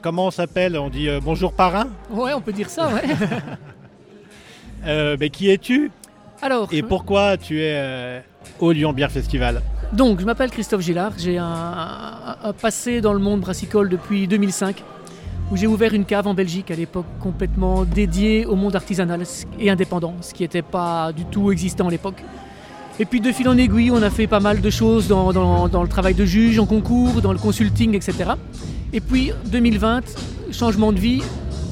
comment on s'appelle? On dit euh, bonjour parrain Ouais, on peut dire ça, ouais. Euh, mais qui es-tu? Alors, Et pourquoi tu es euh, au Lyon Bière Festival? Donc, je m'appelle Christophe Gillard. J'ai un, un- un passé dans le monde brassicole depuis 2005, où j'ai ouvert une cave en Belgique à l'époque complètement dédiée au monde artisanal et indépendant, ce qui n'était pas du tout existant à l'époque. Et puis de fil en aiguille, on a fait pas mal de choses dans, le travail de juge, en concours, dans le consulting, etc. Et puis 2020, changement de vie,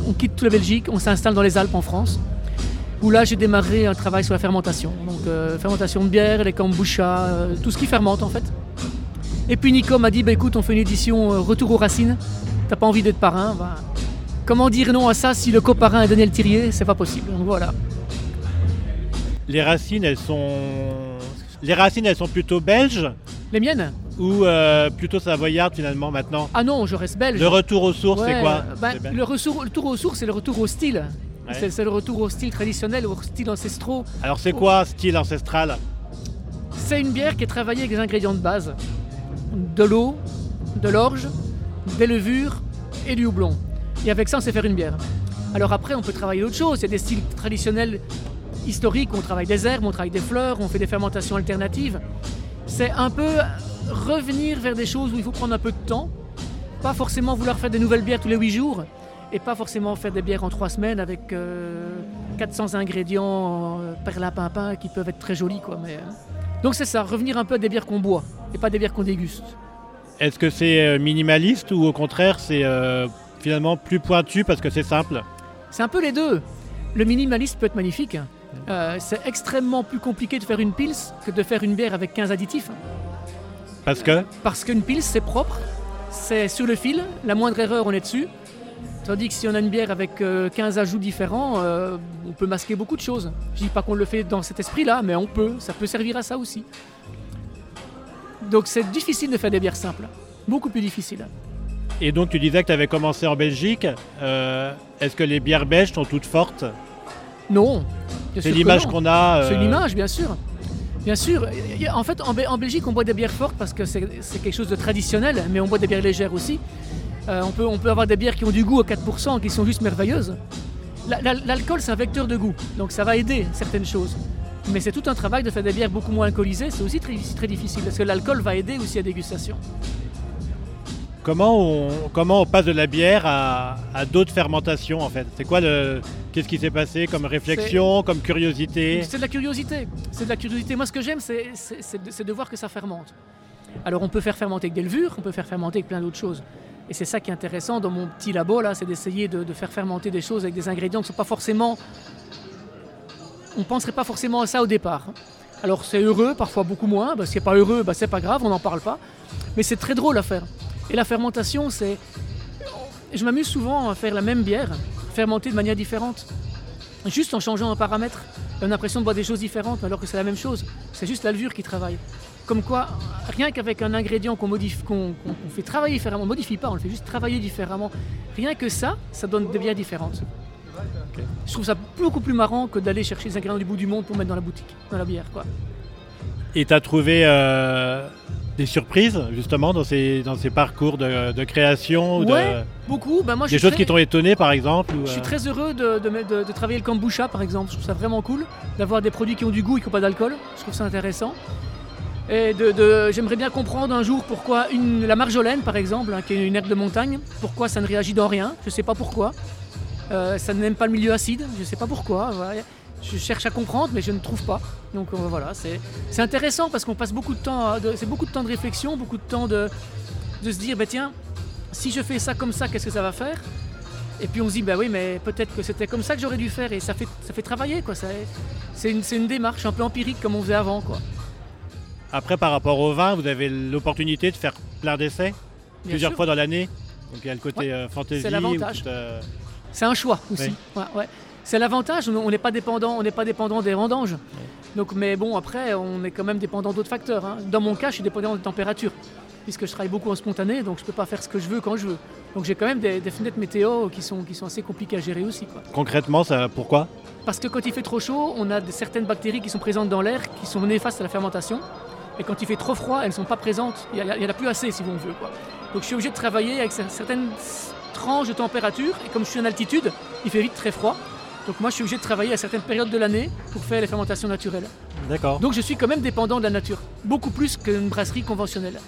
on quitte toute la Belgique, on s'installe dans les Alpes en France, où là j'ai démarré un travail sur la fermentation. Donc euh, fermentation de bière, les kombucha, euh, tout ce qui fermente en fait. Et puis Nico m'a dit, bah, écoute, on fait une édition euh, Retour aux racines, t'as pas envie d'être parrain bah, Comment dire non à ça si le coparrain est Daniel Thirier? C'est pas possible. Donc voilà. Les racines, elles sont. Les racines, elles sont plutôt belges Les miennes ou euh, plutôt savoyardes finalement maintenant? Ah non, je reste belge. Le retour aux sources, c'est quoi? C'est belge. le, retour, le retour aux sources, c'est le retour au style. Ouais. C'est c'est le retour au style traditionnel, au style ancestraux. Alors c'est quoi style ancestral? C'est une bière qui est travaillée avec des ingrédients de base. De l'eau, de l'orge, des levures et du houblon. Et avec ça, on sait faire une bière. Alors après, on peut travailler d'autres choses. Il y a des styles traditionnels historiques. On travaille des herbes, on travaille des fleurs, on fait des fermentations alternatives. C'est un peu revenir vers des choses où il faut prendre un peu de temps. Pas forcément vouloir faire des nouvelles bières tous les 8 jours. Et pas forcément faire des bières en 3 semaines avec euh, 400 ingrédients euh, perlimpinpin qui peuvent être très jolis. Quoi. Mais, euh, donc c'est ça, revenir un peu à des bières qu'on boit et pas des bières qu'on déguste. Est-ce que c'est euh, minimaliste ou au contraire c'est euh, finalement plus pointu parce que c'est simple? C'est un peu les deux. Le minimaliste peut être magnifique. Euh, c'est extrêmement plus compliqué de faire une pils que de faire une bière avec 15 additifs. Parce que Parce qu'une pils, c'est propre, c'est sur le fil, la moindre erreur, on est dessus. Tandis que si on a une bière avec euh, 15 ajouts différents, euh, on peut masquer beaucoup de choses. Je dis pas qu'on le fait dans cet esprit-là, mais on peut, ça peut servir à ça aussi. Donc c'est difficile de faire des bières simples, beaucoup plus difficile. Et donc tu disais que tu avais commencé en Belgique. Euh, Est-ce que les bières belges sont toutes fortes? Non. C'est l'image qu'on a. euh, C'est une image, bien sûr. Bien sûr. En fait, en, Bel- en Belgique, on boit des bières fortes parce que c'est quelque chose de traditionnel, mais on boit des bières légères aussi. Euh, on, peut, on peut avoir des bières qui ont du goût à 4%, qui sont juste merveilleuses. La- la- L'alcool, c'est un vecteur de goût, donc ça va aider certaines choses. Mais c'est tout un travail de faire des bières beaucoup moins alcoolisées, c'est aussi très, très difficile, parce que l'alcool va aider aussi à la dégustation. Comment on, comment on passe de la bière à, à d'autres fermentations en fait? C'est quoi le. Qu'est-ce qui s'est passé comme réflexion, comme curiosité? C'est de la curiosité. C'est de la curiosité. Moi, ce que j'aime, c'est c'est- c'est de, c'est de voir que ça fermente. Alors, on peut faire fermenter avec des levures, on peut faire fermenter avec plein d'autres choses. Et c'est ça qui est intéressant dans mon petit labo, là, c'est d'essayer de, de faire fermenter des choses avec des ingrédients qui ne sont pas forcément. On ne penserait pas forcément à ça au départ. Alors, c'est heureux, parfois beaucoup moins. Bah, ce qui n'est pas heureux, bah, c'est pas grave, on n'en parle pas. Mais c'est très drôle à faire. Et la fermentation, c'est. Je m'amuse souvent à faire la même bière, fermentée de manière différente juste en changeant un paramètre. On a l'impression de boire des choses différentes alors que c'est la même chose. C'est juste la levure qui travaille. Comme quoi, rien qu'avec un ingrédient qu'on modifie, qu'on fait travailler différemment, on ne modifie pas, on le fait juste travailler différemment. Rien que ça, ça donne des bières différentes. Je trouve ça beaucoup plus marrant que d'aller chercher les ingrédients du bout du monde pour mettre dans la boutique, dans la bière. Quoi. Et tu as trouvé euh, des surprises justement dans ces, dans ces parcours de, de création ou de- Ouais, beaucoup. Ben moi, je Des choses très- qui t'ont étonné par exemple ou, Je suis euh, très heureux de, travailler le kombucha par exemple. Je trouve ça vraiment cool d'avoir des produits qui ont du goût et qui n'ont pas d'alcool. Je trouve ça intéressant. Et de, de- j'aimerais bien comprendre un jour pourquoi une, la marjolaine par exemple, hein, qui est une herbe de montagne, pourquoi ça ne réagit dans rien? Je ne sais pas pourquoi. Euh, ça n'aime pas le milieu acide. Je ne sais pas pourquoi. voilà. Je cherche à comprendre, mais je ne trouve pas. Donc euh, voilà, c'est c'est intéressant parce qu'on passe beaucoup de temps, à- de- c'est beaucoup de temps de réflexion, beaucoup de temps de, de se dire, bah, tiens, si je fais ça comme ça, qu'est-ce que ça va faire? Et puis on se dit, bah oui, mais peut-être que c'était comme ça que j'aurais dû faire. Et ça fait, ça fait travailler, quoi. Ça- C'est une, c'est une démarche un peu empirique comme on faisait avant, quoi. Après par rapport au vin, vous avez l'opportunité de faire plein d'essais? Bien plusieurs sûr. fois dans l'année? Donc il y a le côté Ouais, euh, fantasy. c'est l'avantage. ou euh, C'est un choix aussi. Ouais, ouais. C'est l'avantage, on n'est pas dépendant, on n'est pas dépendant des vendanges. Donc, mais bon, après, on est quand même dépendant d'autres facteurs. hein. Dans mon cas, je suis dépendant de température, puisque je travaille beaucoup en spontané, donc je peux pas faire ce que je veux quand je veux. Donc j'ai quand même des, des fenêtres météo qui sont, qui sont assez compliquées à gérer aussi. Quoi. Concrètement, ça, pourquoi? Parce que quand il fait trop chaud, on a de- certaines bactéries qui sont présentes dans l'air qui sont néfastes à la fermentation. Et quand il fait trop froid, elles ne sont pas présentes. Il n'y en a plus assez si on veut. Quoi. Donc je suis obligé de travailler avec cer- certaines tranches de température. Et comme je suis en altitude, il fait vite très froid. Donc moi, je suis obligé de travailler à certaines périodes de l'année pour faire les fermentations naturelles. D'accord. Donc je suis quand même dépendant de la nature, beaucoup plus qu'une brasserie conventionnelle.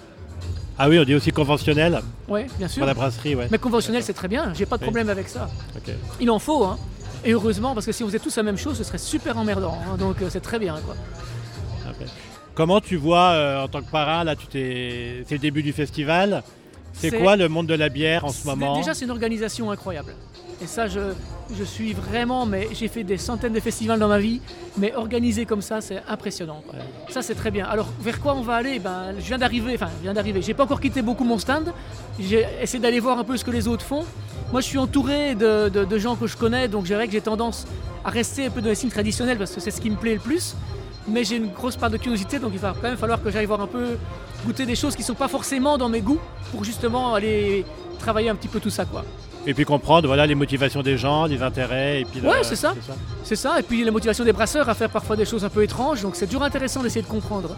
Ah oui, on dit aussi conventionnel Oui, bien sûr. pour la brasserie, ouais. Mais conventionnel, c'est très bien, j'ai pas de Oui. problème avec ça. Il en faut, hein. Et heureusement, parce que si on faisait tous la même chose, ce serait super emmerdant. hein. Donc euh, c'est très bien, quoi. Comment tu vois euh, en tant que parrain, là, tu t'es... c'est le début du festival. C'est quoi le monde de la bière en ce moment? Déjà, c'est une organisation incroyable. Et ça, je, je suis vraiment, mais j'ai fait des centaines de festivals dans ma vie, mais organisé comme ça, c'est impressionnant. quoi. Ça, c'est très bien. Alors, vers quoi on va aller? Ben, Je viens d'arriver, enfin, je viens d'arriver. J'ai pas encore quitté beaucoup mon stand. J'ai essayé d'aller voir un peu ce que les autres font. Moi, je suis entouré de, de- de gens que je connais, donc je dirais que j'ai tendance à rester un peu dans les signes traditionnels parce que c'est ce qui me plaît le plus. Mais j'ai une grosse part de curiosité, donc il va quand même falloir que j'aille voir un peu, goûter des choses qui sont pas forcément dans mes goûts pour justement aller travailler un petit peu tout ça, quoi. Et puis comprendre voilà, les motivations des gens, les intérêts. Et puis Ouais, c'est ça. C'est ça, et puis la motivation des brasseurs à faire parfois des choses un peu étranges, donc c'est toujours intéressant d'essayer de comprendre.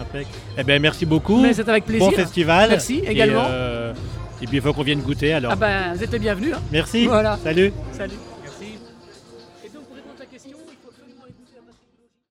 Impec. Eh ben, merci beaucoup. Mais c'est avec plaisir. Bon festival. Merci, Et, également. euh, Et, puis il faut qu'on vienne goûter alors. Ah ben, vous êtes les bienvenus. hein. Merci. Voilà. Salut. Salut.